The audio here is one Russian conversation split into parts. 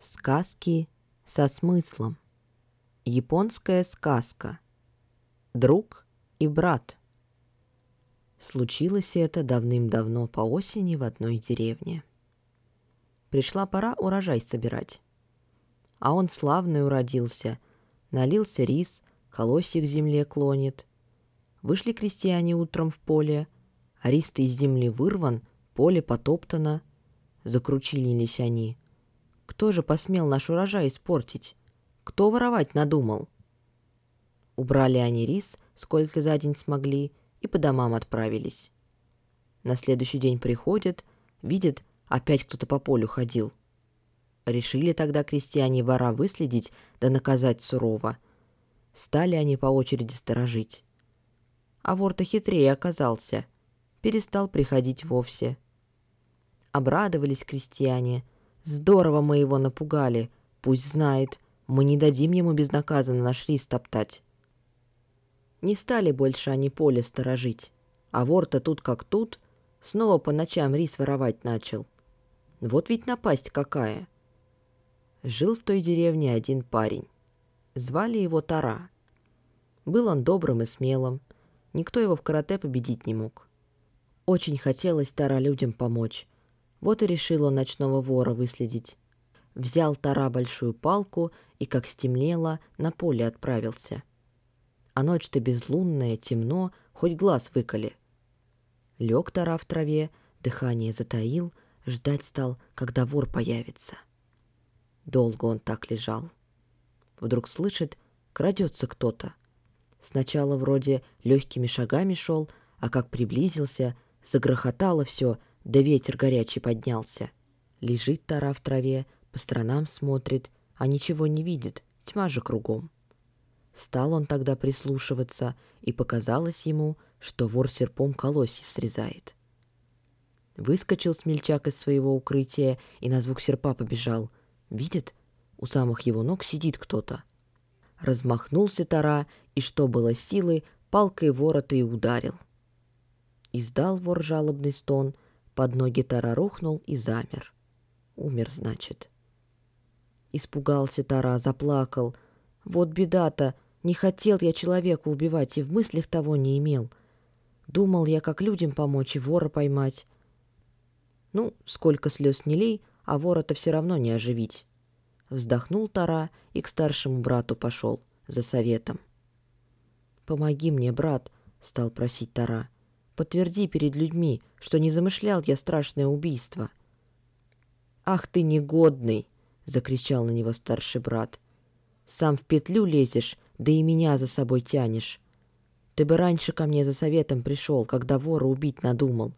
Сказки со смыслом. Японская сказка. Друг и брат. Случилось это давным-давно по осени в одной деревне. Пришла пора урожай собирать. А он славный уродился. Налился рис, колосья к земле клонит. Вышли крестьяне утром в поле, а рис-то из земли вырван, поле потоптано. Закручились они — кто же посмел наш урожай испортить? Кто воровать надумал? Убрали они рис, сколько за день смогли, и по домам отправились. На следующий день приходят, видят, опять кто-то по полю ходил. Решили тогда крестьяне вора выследить да наказать сурово. Стали они по очереди сторожить. А вор-то хитрее оказался. Перестал приходить вовсе. Обрадовались крестьяне — Здорово мы его напугали. Пусть знает, мы не дадим ему безнаказанно наш рис топтать. Не стали больше они поле сторожить. А вор-то тут как тут, снова по ночам рис воровать начал. Вот ведь напасть какая. Жил в той деревне один парень. Звали его Тара. Был он добрым и смелым. Никто его в карате победить не мог. Очень хотелось Тара людям помочь, вот и решил он ночного вора выследить. Взял Тара большую палку и, как стемнело, на поле отправился. А ночь-то безлунная, темно, хоть глаз выколи. Лег Тара в траве, дыхание затаил, ждать стал, когда вор появится. Долго он так лежал. Вдруг слышит, крадется кто-то. Сначала вроде легкими шагами шел, а как приблизился, загрохотало все, да ветер горячий поднялся. Лежит Тара в траве, по сторонам смотрит, а ничего не видит, тьма же кругом. Стал он тогда прислушиваться, и показалось ему, что вор серпом колосья срезает. Выскочил смельчак из своего укрытия и на звук серпа побежал. Видит, у самых его ног сидит кто-то. Размахнулся Тара, и что было силы, палкой ворота и ударил. Издал вор жалобный стон — под ноги Тара рухнул и замер. Умер, значит. Испугался Тара, заплакал. Вот беда-то, не хотел я человека убивать и в мыслях того не имел. Думал я, как людям помочь и вора поймать. Ну, сколько слез не лей, а вора-то все равно не оживить. Вздохнул Тара и к старшему брату пошел за советом. «Помоги мне, брат», — стал просить Тара. Подтверди перед людьми, что не замышлял я страшное убийство. «Ах ты негодный!» — закричал на него старший брат. «Сам в петлю лезешь, да и меня за собой тянешь. Ты бы раньше ко мне за советом пришел, когда вора убить надумал.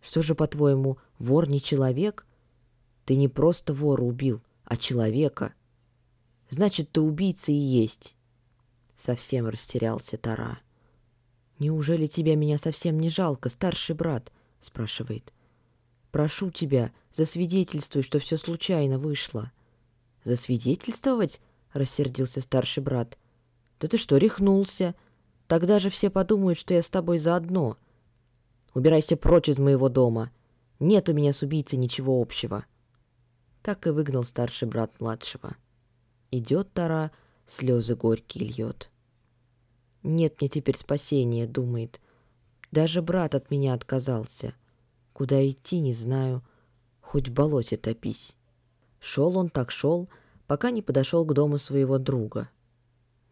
Что же, по-твоему, вор не человек? Ты не просто вора убил, а человека. Значит, ты убийца и есть». Совсем растерялся Тара. «Неужели тебя меня совсем не жалко, старший брат?» — спрашивает. «Прошу тебя, засвидетельствуй, что все случайно вышло». «Засвидетельствовать?» — рассердился старший брат. «Да ты что, рехнулся? Тогда же все подумают, что я с тобой заодно. Убирайся прочь из моего дома. Нет у меня с убийцей ничего общего». Так и выгнал старший брат младшего. Идет Тара, слезы горькие льет. Нет мне теперь спасения, думает. Даже брат от меня отказался. Куда идти, не знаю. Хоть в болоте топись. Шел он так шел, пока не подошел к дому своего друга.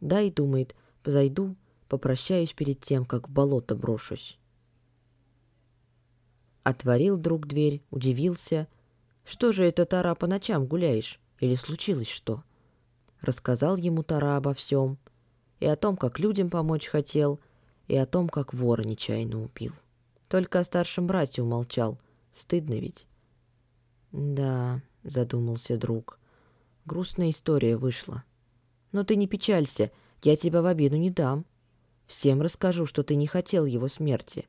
Да и думает, позайду, попрощаюсь перед тем, как в болото брошусь. Отворил друг дверь, удивился. Что же это, Тара, по ночам гуляешь? Или случилось что? Рассказал ему Тара обо всем — и о том, как людям помочь хотел, и о том, как вора нечаянно убил. Только о старшем брате умолчал. Стыдно ведь. Да, задумался друг. Грустная история вышла. Но ты не печалься, я тебя в обиду не дам. Всем расскажу, что ты не хотел его смерти.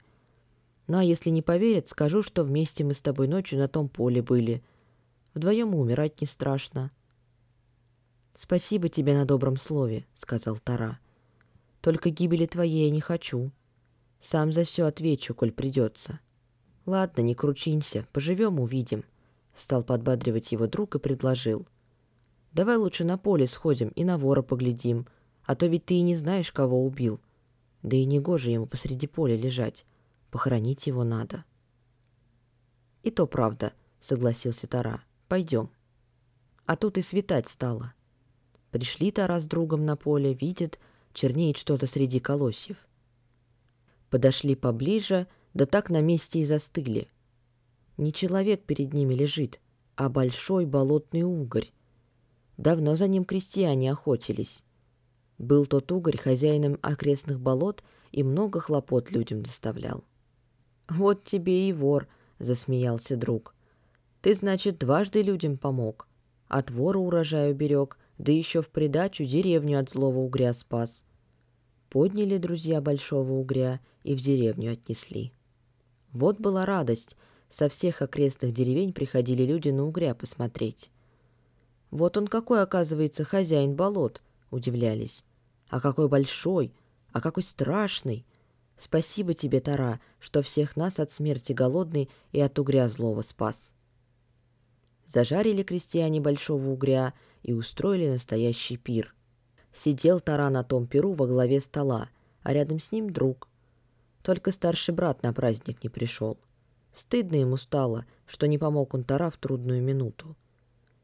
Ну а если не поверят, скажу, что вместе мы с тобой ночью на том поле были. Вдвоем умирать не страшно. «Спасибо тебе на добром слове», — сказал Тара. «Только гибели твоей я не хочу. Сам за все отвечу, коль придется. Ладно, не кручинься, поживем — увидим. Стал подбадривать его друг и предложил. «Давай лучше на поле сходим и на вора поглядим, а то ведь ты и не знаешь, кого убил. Да и не гоже ему посреди поля лежать. Похоронить его надо». «И то правда», — согласился Тара. «Пойдем». А тут и светать стало. Пришли Тара с другом на поле, видят, чернеет что-то среди колосьев. Подошли поближе, да так на месте и застыли — не человек перед ними лежит, а большой болотный угорь. Давно за ним крестьяне охотились. Был тот угорь хозяином окрестных болот и много хлопот людям доставлял. «Вот тебе и вор», — засмеялся друг. «Ты, значит, дважды людям помог. От вора урожай уберег, да еще в придачу деревню от злого угря спас». Подняли друзья большого угря и в деревню отнесли. Вот была радость — со всех окрестных деревень приходили люди на угря посмотреть. «Вот он какой, оказывается, хозяин болот», — удивлялись. «А какой большой! А какой страшный! Спасибо тебе, Тара, что всех нас от смерти голодный и от угря злого спас». Зажарили крестьяне большого угря и устроили настоящий пир. Сидел Тара на том пиру во главе стола, а рядом с ним друг. Только старший брат на праздник не пришел. Стыдно ему стало, что не помог он Тара в трудную минуту.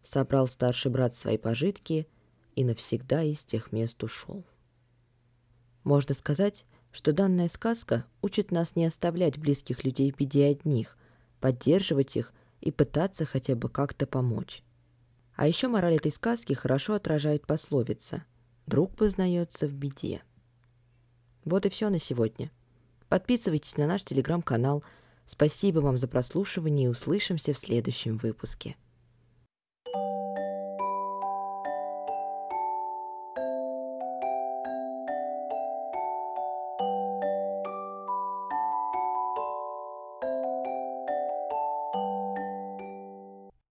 Собрал старший брат свои пожитки и навсегда из тех мест ушел. Можно сказать, что данная сказка учит нас не оставлять близких людей в беде одних, поддерживать их и пытаться хотя бы как-то помочь. А еще мораль этой сказки хорошо отражает пословица «Друг познается в беде». Вот и все на сегодня. Подписывайтесь на наш телеграм-канал – Спасибо вам за прослушивание и услышимся в следующем выпуске.